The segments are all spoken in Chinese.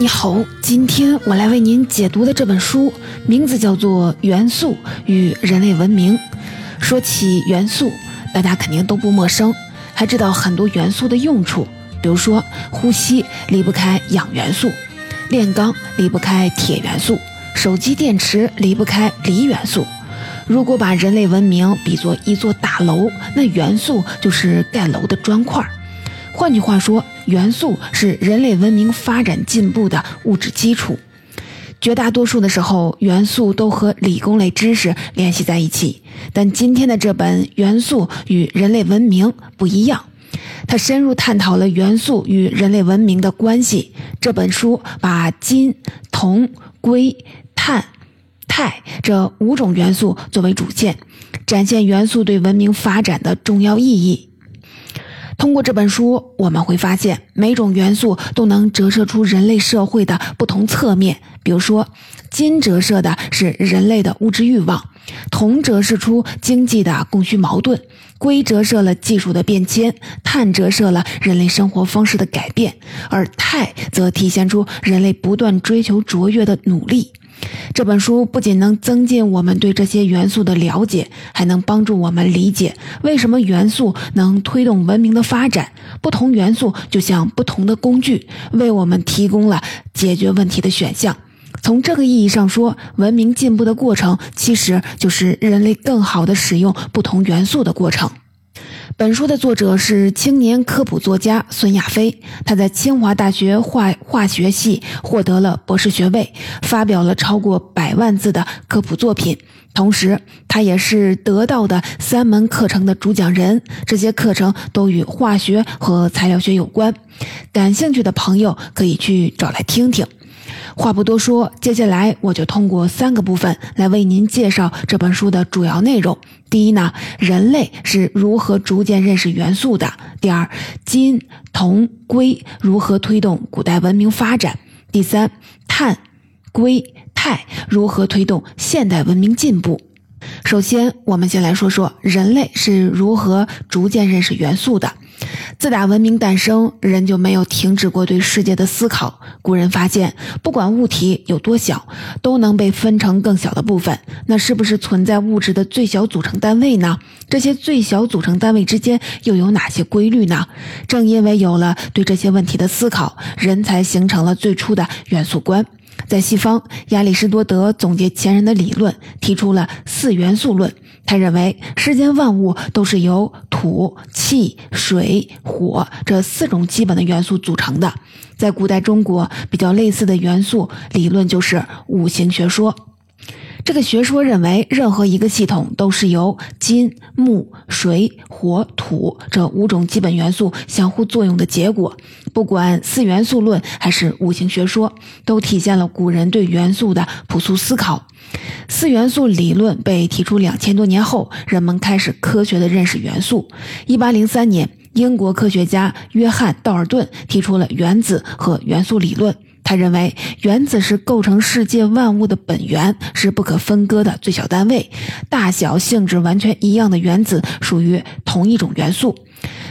你好，今天我来为您解读的这本书名字叫做《元素与人类文明》。说起元素，大家肯定都不陌生，还知道很多元素的用处。比如说，呼吸离不开氧元素，炼钢离不开铁元素，手机电池离不开锂元素。如果把人类文明比作一座大楼，那元素就是盖楼的砖块。换句话说，元素是人类文明发展进步的物质基础。绝大多数的时候，元素都和理工类知识联系在一起。但今天的这本《元素与人类文明》不一样，它深入探讨了元素与人类文明的关系。这本书把金、铜、硅、碳、钛这五种元素作为主线，展现元素对文明发展的重要意义。通过这本书，我们会发现每种元素都能折射出人类社会的不同侧面。比如说，金折射的是人类的物质欲望，铜折射出经济的供需矛盾，硅折射了技术的变迁，碳折射了人类生活方式的改变，而钛则体现出人类不断追求卓越的努力。这本书不仅能增进我们对这些元素的了解，还能帮助我们理解为什么元素能推动文明的发展。不同元素就像不同的工具，为我们提供了解决问题的选项。从这个意义上说，文明进步的过程其实就是人类更好地使用不同元素的过程。本书的作者是青年科普作家孙亚飞，他在清华大学化化学系获得了博士学位，发表了超过百万字的科普作品。同时，他也是得到的三门课程的主讲人，这些课程都与化学和材料学有关。感兴趣的朋友可以去找来听听。话不多说，接下来我就通过三个部分来为您介绍这本书的主要内容。第一呢，人类是如何逐渐认识元素的；第二，金、铜、硅如何推动古代文明发展；第三，碳、硅、钛如何推动现代文明进步。首先，我们先来说说人类是如何逐渐认识元素的。自打文明诞生，人就没有停止过对世界的思考。古人发现，不管物体有多小，都能被分成更小的部分。那是不是存在物质的最小组成单位呢？这些最小组成单位之间又有哪些规律呢？正因为有了对这些问题的思考，人才形成了最初的元素观。在西方，亚里士多德总结前人的理论，提出了四元素论。他认为，世间万物都是由土、气、水、火这四种基本的元素组成的。在古代中国，比较类似的元素理论就是五行学说。这个学说认为，任何一个系统都是由金、木、水、火、土这五种基本元素相互作用的结果。不管四元素论还是五行学说，都体现了古人对元素的朴素思考。四元素理论被提出两千多年后，人们开始科学的认识元素。一八零三年，英国科学家约翰道尔顿提出了原子和元素理论。他认为，原子是构成世界万物的本源，是不可分割的最小单位。大小、性质完全一样的原子属于同一种元素。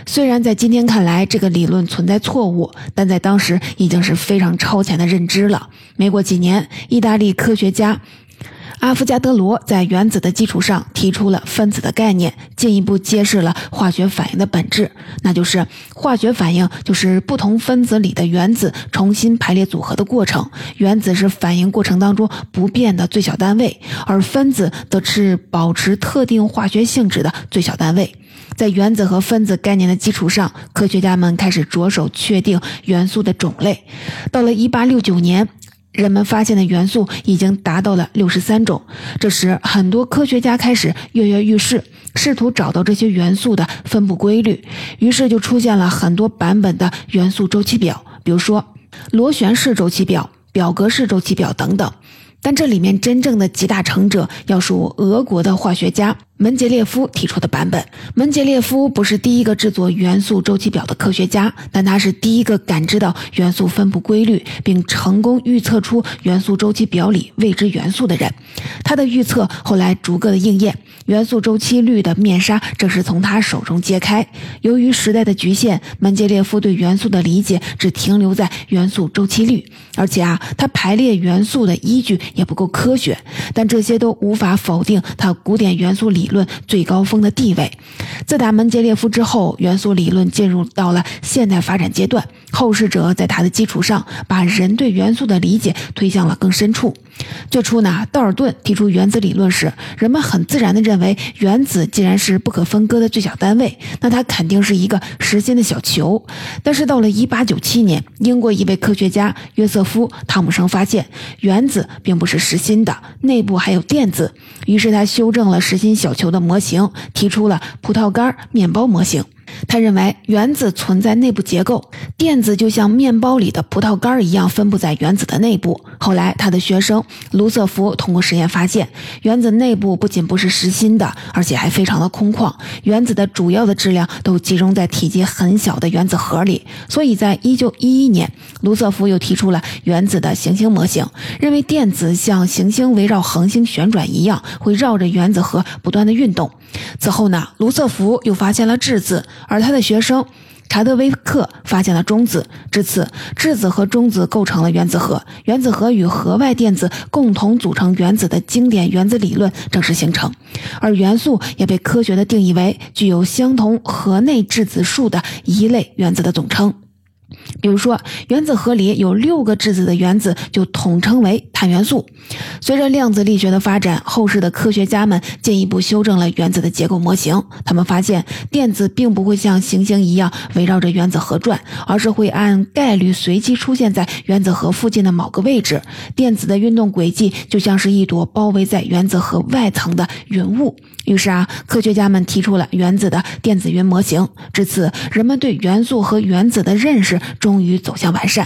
虽然在今天看来这个理论存在错误，但在当时已经是非常超前的认知了。没过几年，意大利科学家。阿伏加德罗在原子的基础上提出了分子的概念，进一步揭示了化学反应的本质，那就是化学反应就是不同分子里的原子重新排列组合的过程。原子是反应过程当中不变的最小单位，而分子则是保持特定化学性质的最小单位。在原子和分子概念的基础上，科学家们开始着手确定元素的种类。到了1869年。人们发现的元素已经达到了六十三种。这时，很多科学家开始跃跃欲试，试图找到这些元素的分布规律。于是，就出现了很多版本的元素周期表，比如说螺旋式周期表、表格式周期表等等。但这里面真正的集大成者要数俄国的化学家门捷列夫提出的版本。门捷列夫不是第一个制作元素周期表的科学家，但他是第一个感知到元素分布规律，并成功预测出元素周期表里未知元素的人。他的预测后来逐个的应验，元素周期律的面纱正是从他手中揭开。由于时代的局限，门捷列夫对元素的理解只停留在元素周期律，而且啊，他排列元素的依据也不够科学。但这些都无法否定他古典元素理。论最高峰的地位。自打门捷列夫之后，元素理论进入到了现代发展阶段。后世者在他的基础上，把人对元素的理解推向了更深处。最初呢，道尔顿提出原子理论时，人们很自然地认为，原子既然是不可分割的最小单位，那它肯定是一个实心的小球。但是到了1897年，英国一位科学家约瑟夫·汤姆生发现，原子并不是实心的，内部还有电子。于是他修正了实心小球的模型，提出了葡萄干面包模型。他认为原子存在内部结构，电子就像面包里的葡萄干一样分布在原子的内部。后来，他的学生卢瑟福通过实验发现，原子内部不仅不是实心的，而且还非常的空旷。原子的主要的质量都集中在体积很小的原子核里。所以在一九一一年，卢瑟福又提出了原子的行星模型，认为电子像行星围绕恒星旋转一样，会绕着原子核不断的运动。此后呢，卢瑟福又发现了质子。而他的学生查德威克发现了中子，至此，质子和中子构成了原子核，原子核与核外电子共同组成原子的经典原子理论正式形成，而元素也被科学的定义为具有相同核内质子数的一类原子的总称。比如说，原子核里有六个质子的原子就统称为碳元素。随着量子力学的发展，后世的科学家们进一步修正了原子的结构模型。他们发现，电子并不会像行星一样围绕着原子核转，而是会按概率随机出现在原子核附近的某个位置。电子的运动轨迹就像是一朵包围在原子核外层的云雾。于是啊，科学家们提出了原子的电子云模型。至此，人们对元素和原子的认识终于走向完善。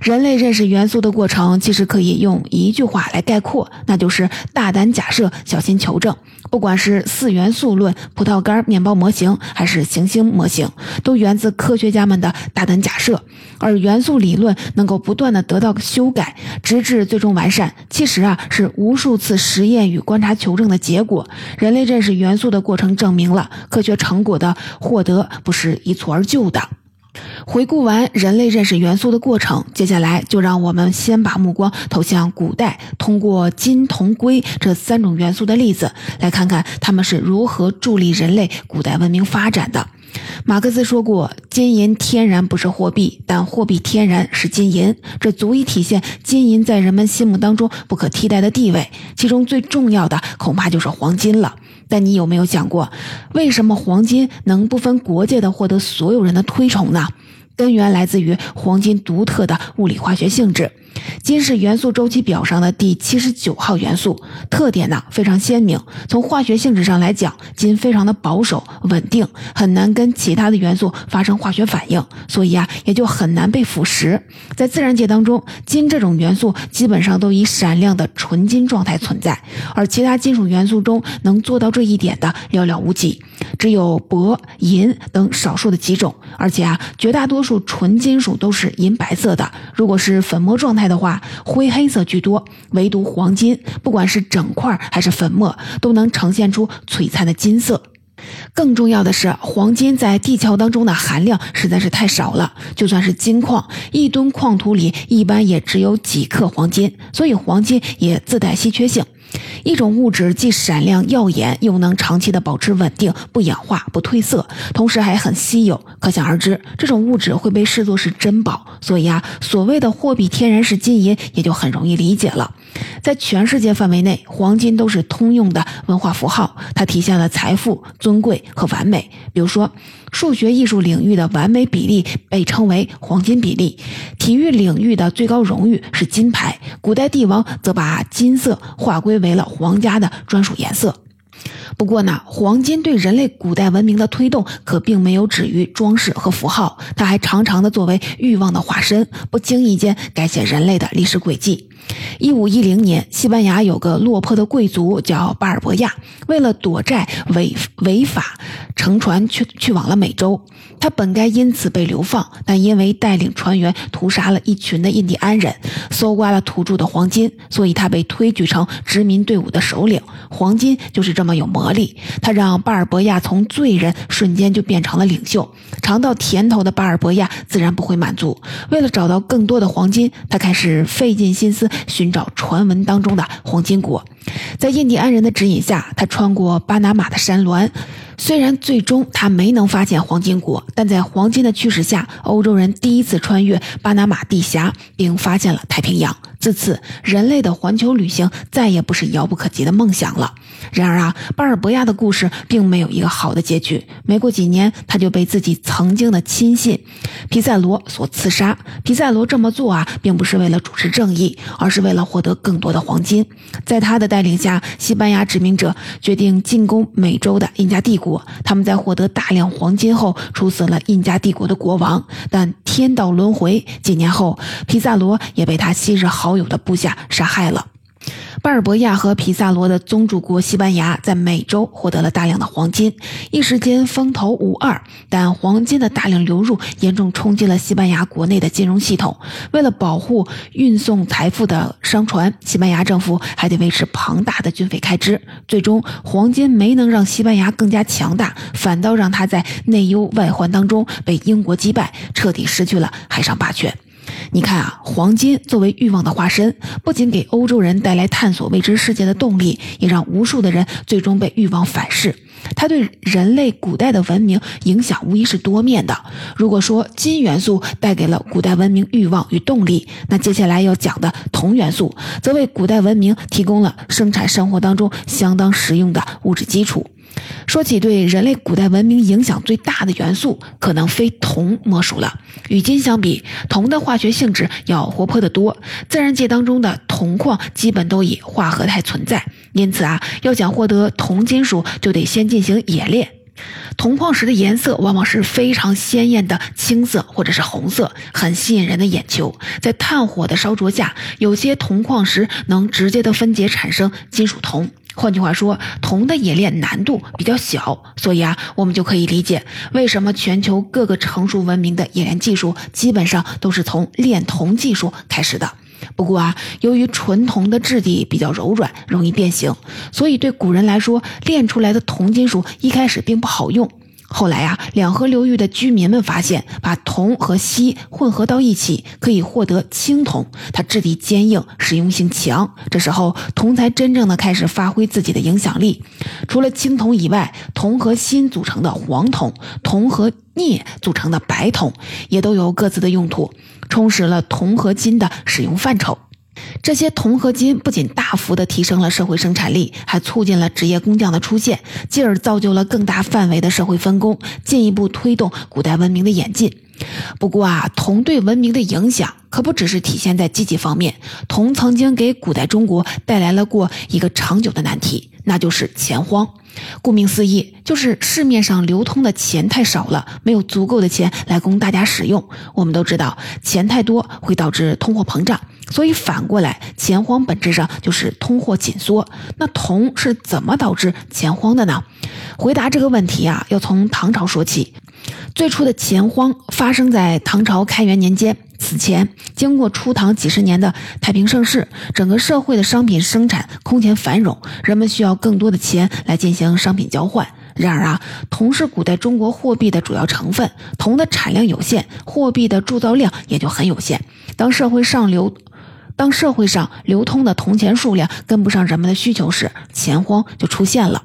人类认识元素的过程，其实可以用一句话来概括，那就是大胆假设，小心求证。不管是四元素论、葡萄干面包模型，还是行星模型，都源自科学家们的大胆假设。而元素理论能够不断的得到修改，直至最终完善，其实啊是无数次实验与观察求证的结果。人类认识元素的过程，证明了科学成果的获得不是一蹴而就的。回顾完人类认识元素的过程，接下来就让我们先把目光投向古代，通过金、铜、硅这三种元素的例子，来看看他们是如何助力人类古代文明发展的。马克思说过：“金银天然不是货币，但货币天然是金银。”这足以体现金银在人们心目当中不可替代的地位。其中最重要的恐怕就是黄金了。但你有没有想过，为什么黄金能不分国界的获得所有人的推崇呢？根源来自于黄金独特的物理化学性质。金是元素周期表上的第七十九号元素，特点呢非常鲜明。从化学性质上来讲，金非常的保守稳定，很难跟其他的元素发生化学反应，所以啊也就很难被腐蚀。在自然界当中，金这种元素基本上都以闪亮的纯金状态存在，而其他金属元素中能做到这一点的寥寥无几，只有铂、银等少数的几种。而且啊，绝大多数纯金属都是银白色的，如果是粉末状态。的话，灰黑色居多，唯独黄金，不管是整块还是粉末，都能呈现出璀璨的金色。更重要的是，黄金在地壳当中的含量实在是太少了，就算是金矿，一吨矿土里一般也只有几克黄金，所以黄金也自带稀缺性。一种物质既闪亮耀眼，又能长期的保持稳定，不氧化、不褪色，同时还很稀有。可想而知，这种物质会被视作是珍宝。所以啊，所谓的货币天然是金银，也就很容易理解了。在全世界范围内，黄金都是通用的文化符号，它体现了财富、尊贵和完美。比如说，数学艺术领域的完美比例被称为黄金比例，体育领域的最高荣誉是金牌。古代帝王则把金色划归为了皇家的专属颜色。不过呢，黄金对人类古代文明的推动可并没有止于装饰和符号，它还常常的作为欲望的化身，不经意间改写人类的历史轨迹。一五一零年，西班牙有个落魄的贵族叫巴尔博亚，为了躲债违违法乘船去去往了美洲。他本该因此被流放，但因为带领船员屠杀了一群的印第安人，搜刮了土著的黄金，所以他被推举成殖民队伍的首领。黄金就是这么有魔力，他让巴尔博亚从罪人瞬间就变成了领袖。尝到甜头的巴尔博亚自然不会满足，为了找到更多的黄金，他开始费尽心思寻找传闻当中的黄金国。在印第安人的指引下，他穿过巴拿马的山峦。虽然最终他没能发现黄金国，但在黄金的驱使下，欧洲人第一次穿越巴拿马地峡，并发现了太平洋。自此，人类的环球旅行再也不是遥不可及的梦想了。然而啊，巴尔博亚的故事并没有一个好的结局。没过几年，他就被自己曾经的亲信皮塞罗所刺杀。皮塞罗这么做啊，并不是为了主持正义，而是为了获得更多的黄金。在他的带领下，西班牙殖民者决定进攻美洲的印加帝国。他们在获得大量黄金后，处死了印加帝国的国王。但天道轮回，几年后，皮萨罗也被他昔日好友的部下杀害了。巴尔博亚和皮萨罗的宗主国西班牙在美洲获得了大量的黄金，一时间风头无二。但黄金的大量流入严重冲击了西班牙国内的金融系统。为了保护运送财富的商船，西班牙政府还得维持庞大的军费开支。最终，黄金没能让西班牙更加强大，反倒让他在内忧外患当中被英国击败，彻底失去了海上霸权。你看啊，黄金作为欲望的化身，不仅给欧洲人带来探索未知世界的动力，也让无数的人最终被欲望反噬。它对人类古代的文明影响无疑是多面的。如果说金元素带给了古代文明欲望与动力，那接下来要讲的铜元素，则为古代文明提供了生产生活当中相当实用的物质基础。说起对人类古代文明影响最大的元素，可能非铜莫属了。与金相比，铜的化学性质要活泼得多。自然界当中的铜矿基本都以化合态存在，因此啊，要想获得铜金属，就得先进行冶炼。铜矿石的颜色往往是非常鲜艳的青色或者是红色，很吸引人的眼球。在炭火的烧灼下，有些铜矿石能直接的分解产生金属铜。换句话说，铜的冶炼难度比较小，所以啊，我们就可以理解为什么全球各个成熟文明的冶炼技术基本上都是从炼铜技术开始的。不过啊，由于纯铜的质地比较柔软，容易变形，所以对古人来说，炼出来的铜金属一开始并不好用。后来啊，两河流域的居民们发现，把铜和锡混合到一起，可以获得青铜，它质地坚硬，实用性强。这时候，铜才真正的开始发挥自己的影响力。除了青铜以外，铜和锌组成的黄铜，铜和镍组成的白铜，也都有各自的用途，充实了铜和金的使用范畴。这些铜合金不仅大幅的提升了社会生产力，还促进了职业工匠的出现，进而造就了更大范围的社会分工，进一步推动古代文明的演进。不过啊，铜对文明的影响可不只是体现在积极方面，铜曾经给古代中国带来了过一个长久的难题，那就是钱荒。顾名思义，就是市面上流通的钱太少了，没有足够的钱来供大家使用。我们都知道，钱太多会导致通货膨胀，所以反过来，钱荒本质上就是通货紧缩。那铜是怎么导致钱荒的呢？回答这个问题啊，要从唐朝说起。最初的钱荒发生在唐朝开元年间。此前，经过初唐几十年的太平盛世，整个社会的商品生产空前繁荣，人们需要更多的钱来进行商品交换。然而啊，铜是古代中国货币的主要成分，铜的产量有限，货币的铸造量也就很有限。当社会上流，当社会上流通的铜钱数量跟不上人们的需求时，钱荒就出现了。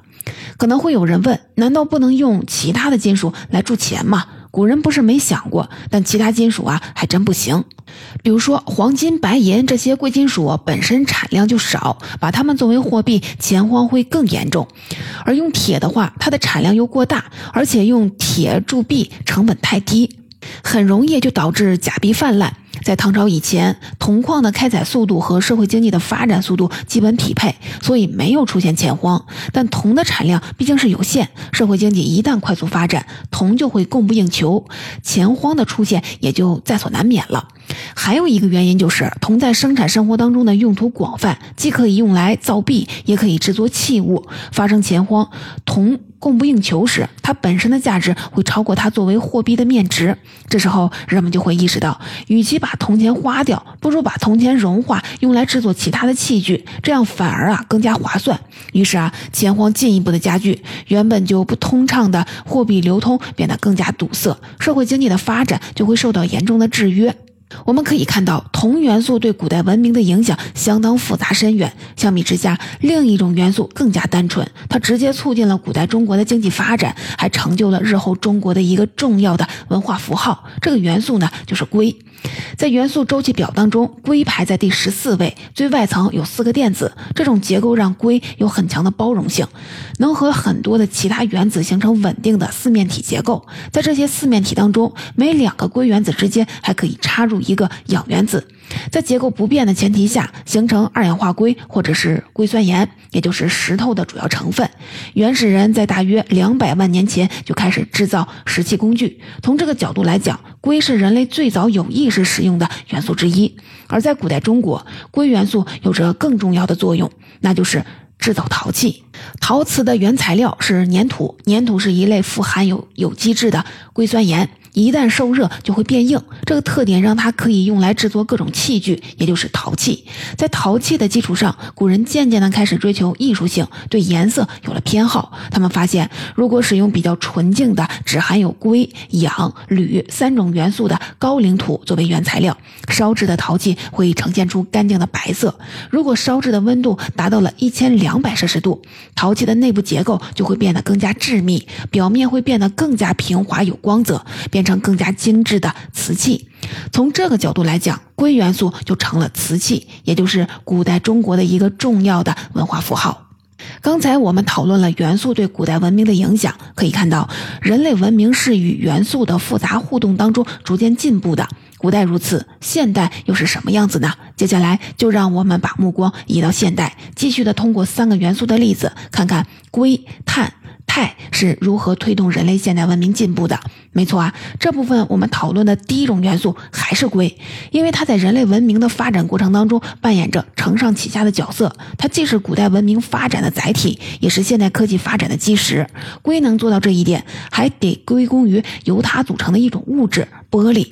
可能会有人问：难道不能用其他的金属来铸钱吗？古人不是没想过，但其他金属啊还真不行。比如说黄金、白银这些贵金属本身产量就少，把它们作为货币，钱荒会更严重。而用铁的话，它的产量又过大，而且用铁铸币成本太低，很容易就导致假币泛滥。在唐朝以前，铜矿的开采速度和社会经济的发展速度基本匹配，所以没有出现钱荒。但铜的产量毕竟是有限，社会经济一旦快速发展，铜就会供不应求，钱荒的出现也就在所难免了。还有一个原因就是，铜在生产生活当中的用途广泛，既可以用来造币，也可以制作器物。发生钱荒，铜供不应求时，它本身的价值会超过它作为货币的面值。这时候，人们就会意识到，与其把铜钱花掉，不如把铜钱融化，用来制作其他的器具，这样反而啊更加划算。于是啊，钱荒进一步的加剧，原本就不通畅的货币流通变得更加堵塞，社会经济的发展就会受到严重的制约。我们可以看到，铜元素对古代文明的影响相当复杂深远。相比之下，另一种元素更加单纯，它直接促进了古代中国的经济发展，还成就了日后中国的一个重要的文化符号。这个元素呢，就是硅。在元素周期表当中，硅排在第十四位，最外层有四个电子。这种结构让硅有很强的包容性，能和很多的其他原子形成稳定的四面体结构。在这些四面体当中，每两个硅原子之间还可以插入一个氧原子。在结构不变的前提下，形成二氧化硅或者是硅酸盐，也就是石头的主要成分。原始人在大约两百万年前就开始制造石器工具。从这个角度来讲，硅是人类最早有意识使用的元素之一。而在古代中国，硅元素有着更重要的作用，那就是制造陶器。陶瓷的原材料是粘土，粘土是一类富含有有机质的硅酸盐。一旦受热就会变硬，这个特点让它可以用来制作各种器具，也就是陶器。在陶器的基础上，古人渐渐地开始追求艺术性，对颜色有了偏好。他们发现，如果使用比较纯净的、只含有硅、氧、铝三种元素的高岭土作为原材料，烧制的陶器会呈现出干净的白色。如果烧制的温度达到了一千两百摄氏度，陶器的内部结构就会变得更加致密，表面会变得更加平滑有光泽，变。成更加精致的瓷器，从这个角度来讲，硅元素就成了瓷器，也就是古代中国的一个重要的文化符号。刚才我们讨论了元素对古代文明的影响，可以看到人类文明是与元素的复杂互动当中逐渐进步的。古代如此，现代又是什么样子呢？接下来就让我们把目光移到现代，继续的通过三个元素的例子，看看硅、碳。氦是如何推动人类现代文明进步的？没错啊，这部分我们讨论的第一种元素还是硅，因为它在人类文明的发展过程当中扮演着承上启下的角色。它既是古代文明发展的载体，也是现代科技发展的基石。硅能做到这一点，还得归功于由它组成的一种物质——玻璃。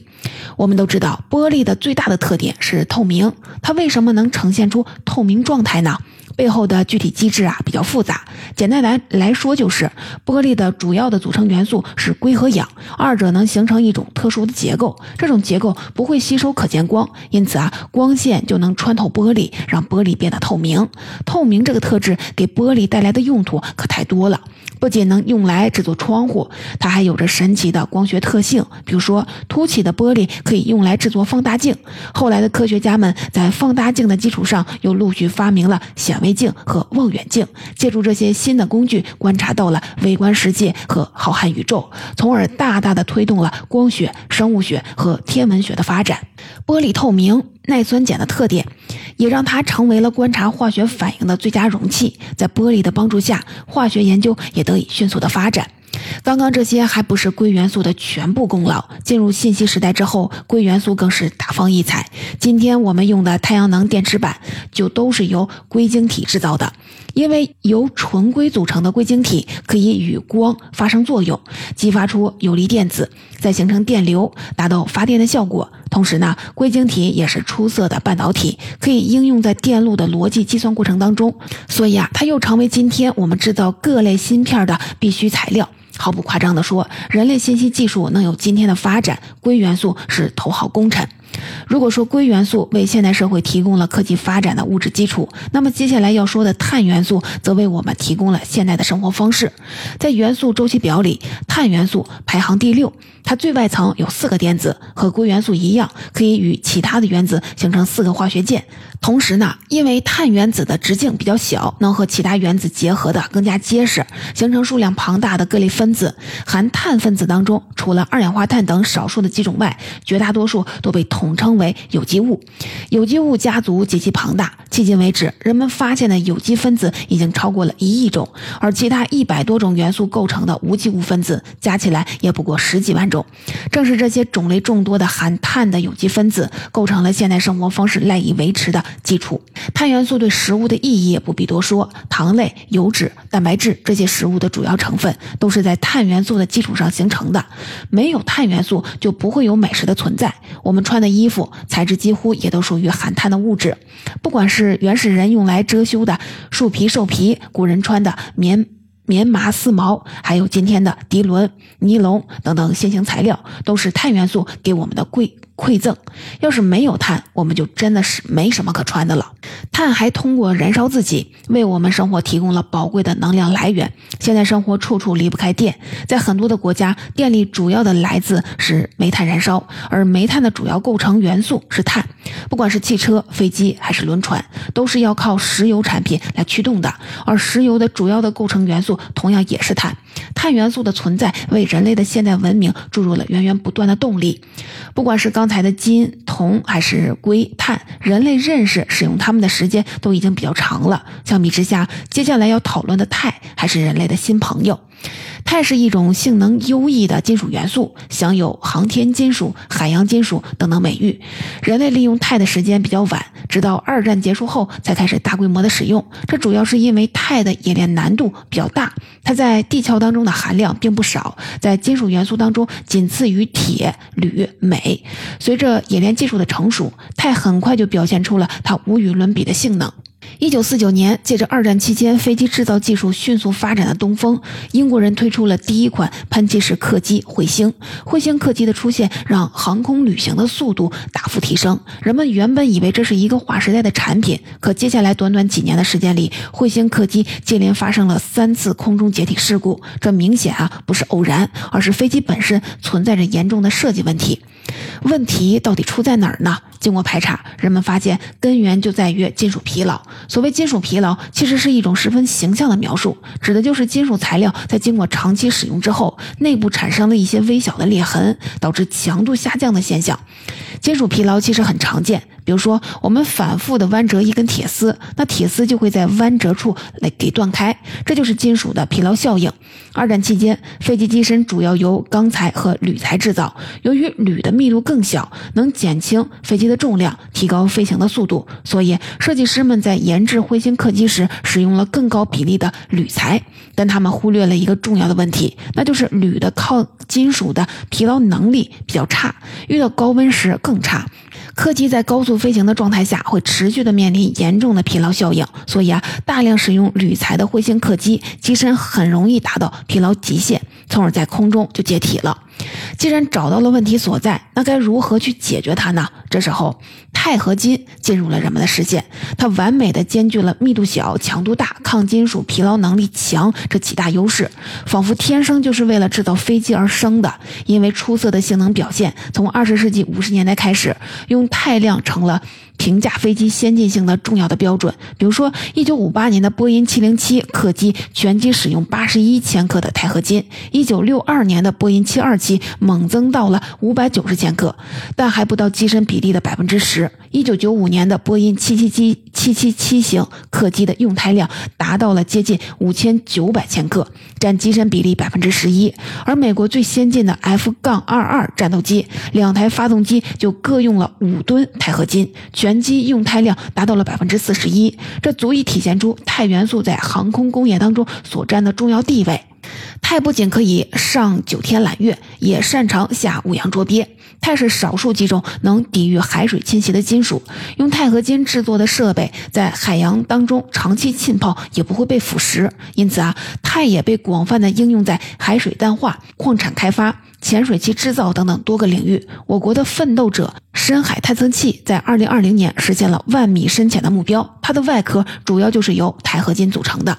我们都知道，玻璃的最大的特点是透明。它为什么能呈现出透明状态呢？背后的具体机制啊比较复杂，简单来来说就是，玻璃的主要的组成元素是硅和氧，二者能形成一种特殊的结构，这种结构不会吸收可见光，因此啊光线就能穿透玻璃，让玻璃变得透明。透明这个特质给玻璃带来的用途可太多了。不仅能用来制作窗户，它还有着神奇的光学特性。比如说，凸起的玻璃可以用来制作放大镜。后来的科学家们在放大镜的基础上，又陆续发明了显微镜和望远镜，借助这些新的工具，观察到了微观世界和浩瀚宇宙，从而大大的推动了光学、生物学和天文学的发展。玻璃透明。耐酸碱的特点，也让它成为了观察化学反应的最佳容器。在玻璃的帮助下，化学研究也得以迅速的发展。刚刚这些还不是硅元素的全部功劳。进入信息时代之后，硅元素更是大放异彩。今天我们用的太阳能电池板就都是由硅晶体制造的。因为由纯硅组成的硅晶体可以与光发生作用，激发出有利电子，再形成电流，达到发电的效果。同时呢，硅晶体也是出色的半导体，可以应用在电路的逻辑计算过程当中。所以啊，它又成为今天我们制造各类芯片的必须材料。毫不夸张地说，人类信息技术能有今天的发展，硅元素是头号功臣。如果说硅元素为现代社会提供了科技发展的物质基础，那么接下来要说的碳元素则为我们提供了现代的生活方式。在元素周期表里，碳元素排行第六，它最外层有四个电子，和硅元素一样，可以与其他的原子形成四个化学键。同时呢，因为碳原子的直径比较小，能和其他原子结合的更加结实，形成数量庞大的各类分子。含碳分子当中，除了二氧化碳等少数的几种外，绝大多数都被统称为有机物。有机物家族极其庞大，迄今为止，人们发现的有机分子已经超过了一亿种，而其他一百多种元素构成的无机物分子加起来也不过十几万种。正是这些种类众多的含碳的有机分子，构成了现代生活方式赖以维持的基础。碳元素对食物的意义也不必多说，糖类、油脂、蛋白质这些食物的主要成分都是在碳元素的基础上形成的。没有碳元素，就不会有美食的存在。我们穿的衣衣服材质几乎也都属于含碳的物质，不管是原始人用来遮羞的树皮、兽皮，古人穿的棉。棉麻丝毛，还有今天的涤纶、尼龙等等新型材料，都是碳元素给我们的贵。馈赠，要是没有碳，我们就真的是没什么可穿的了。碳还通过燃烧自己，为我们生活提供了宝贵的能量来源。现在生活处处离不开电，在很多的国家，电力主要的来自是煤炭燃烧，而煤炭的主要构成元素是碳。不管是汽车、飞机还是轮船，都是要靠石油产品来驱动的，而石油的主要的构成元素同样也是碳。碳元素的存在为人类的现代文明注入了源源不断的动力。不管是刚才的金、铜还是硅、碳，人类认识使用它们的时间都已经比较长了。相比之下，接下来要讨论的钛还是人类的新朋友。钛是一种性能优异的金属元素，享有航天金属、海洋金属等等美誉。人类利用钛的时间比较晚，直到二战结束后才开始大规模的使用。这主要是因为钛的冶炼难度比较大，它在地壳当中的含量并不少，在金属元素当中仅次于铁、铝、镁。随着冶炼技术的成熟，钛很快就表现出了它无与伦比的性能。一九四九年，借着二战期间飞机制造技术迅速发展的东风，英国人推出了第一款喷气式客机彗星。彗星客机的出现，让航空旅行的速度大幅提升。人们原本以为这是一个划时代的产品，可接下来短短几年的时间里，彗星客机接连发生了三次空中解体事故。这明显啊不是偶然，而是飞机本身存在着严重的设计问题。问题到底出在哪儿呢？经过排查，人们发现根源就在于金属疲劳。所谓金属疲劳，其实是一种十分形象的描述，指的就是金属材料在经过长期使用之后，内部产生了一些微小的裂痕，导致强度下降的现象。金属疲劳其实很常见。比如说，我们反复的弯折一根铁丝，那铁丝就会在弯折处来给断开，这就是金属的疲劳效应。二战期间，飞机机身主要由钢材和铝材制造，由于铝的密度更小，能减轻飞机的重量，提高飞行的速度，所以设计师们在研制彗星客机时使用了更高比例的铝材。但他们忽略了一个重要的问题，那就是铝的抗金属的疲劳能力比较差，遇到高温时更差。客机在高速飞行的状态下，会持续的面临严重的疲劳效应，所以啊，大量使用铝材的彗星客机机身很容易达到疲劳极限，从而在空中就解体了。既然找到了问题所在，那该如何去解决它呢？这时候，钛合金进入了人们的视线。它完美的兼具了密度小、强度大、抗金属、疲劳能力强这几大优势，仿佛天生就是为了制造飞机而生的。因为出色的性能表现，从二十世纪五十年代开始，用钛量成了。评价飞机先进性的重要的标准，比如说，一九五八年的波音七零七客机全机使用八十一千克的钛合金，一九六二年的波音七二七猛增到了五百九十千克，但还不到机身比例的百分之十。一九九五年的波音七七七七七七型客机的用钛量达到了接近五千九百千克，占机身比例百分之十一。而美国最先进的 F 杠二二战斗机，两台发动机就各用了五吨钛合金。全机用钛量达到了百分之四十一，这足以体现出钛元素在航空工业当中所占的重要地位。钛不仅可以上九天揽月，也擅长下五洋捉鳖。钛是少数几种能抵御海水侵袭的金属，用钛合金制作的设备在海洋当中长期浸泡也不会被腐蚀。因此啊，钛也被广泛的应用在海水淡化、矿产开发。潜水器制造等等多个领域，我国的奋斗者深海探测器在二零二零年实现了万米深潜的目标。它的外壳主要就是由钛合金组成的。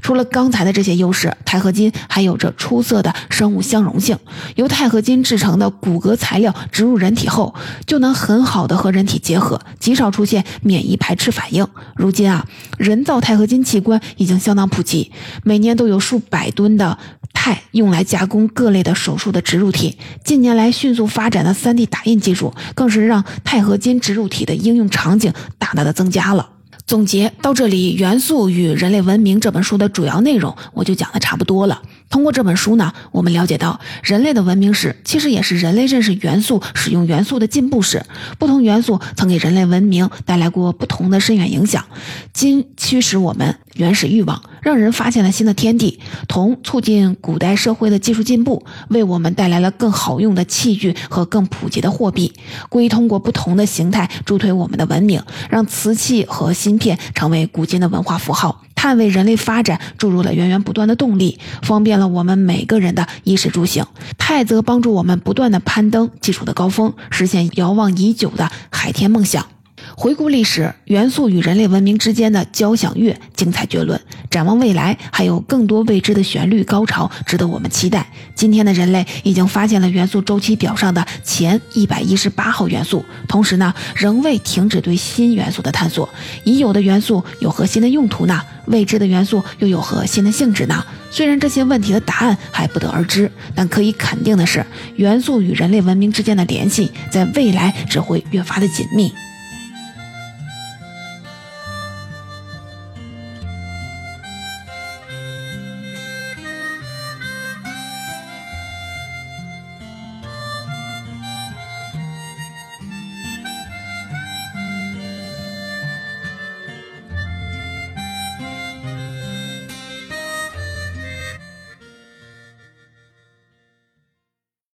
除了刚才的这些优势，钛合金还有有着出色的生物相容性。由钛合金制成的骨骼材料植入人体后，就能很好的和人体结合，极少出现免疫排斥反应。如今啊，人造钛合金器官已经相当普及，每年都有数百吨的。钛用来加工各类的手术的植入体。近年来迅速发展的 3D 打印技术，更是让钛合金植入体的应用场景大大的增加了。总结到这里，《元素与人类文明》这本书的主要内容我就讲的差不多了。通过这本书呢，我们了解到人类的文明史其实也是人类认识元素、使用元素的进步史。不同元素曾给人类文明带来过不同的深远影响。今驱使我们原始欲望，让人发现了新的天地；铜促进古代社会的技术进步，为我们带来了更好用的器具和更普及的货币；硅通过不同的形态助推我们的文明，让瓷器和芯片成为古今的文化符号。碳为人类发展注入了源源不断的动力，方便了我们每个人的衣食住行。钛则帮助我们不断的攀登技术的高峰，实现遥望已久的海天梦想。回顾历史，元素与人类文明之间的交响乐精彩绝伦。展望未来，还有更多未知的旋律高潮值得我们期待。今天的人类已经发现了元素周期表上的前一百一十八号元素，同时呢，仍未停止对新元素的探索。已有的元素有何新的用途呢？未知的元素又有何新的性质呢？虽然这些问题的答案还不得而知，但可以肯定的是，元素与人类文明之间的联系在未来只会越发的紧密。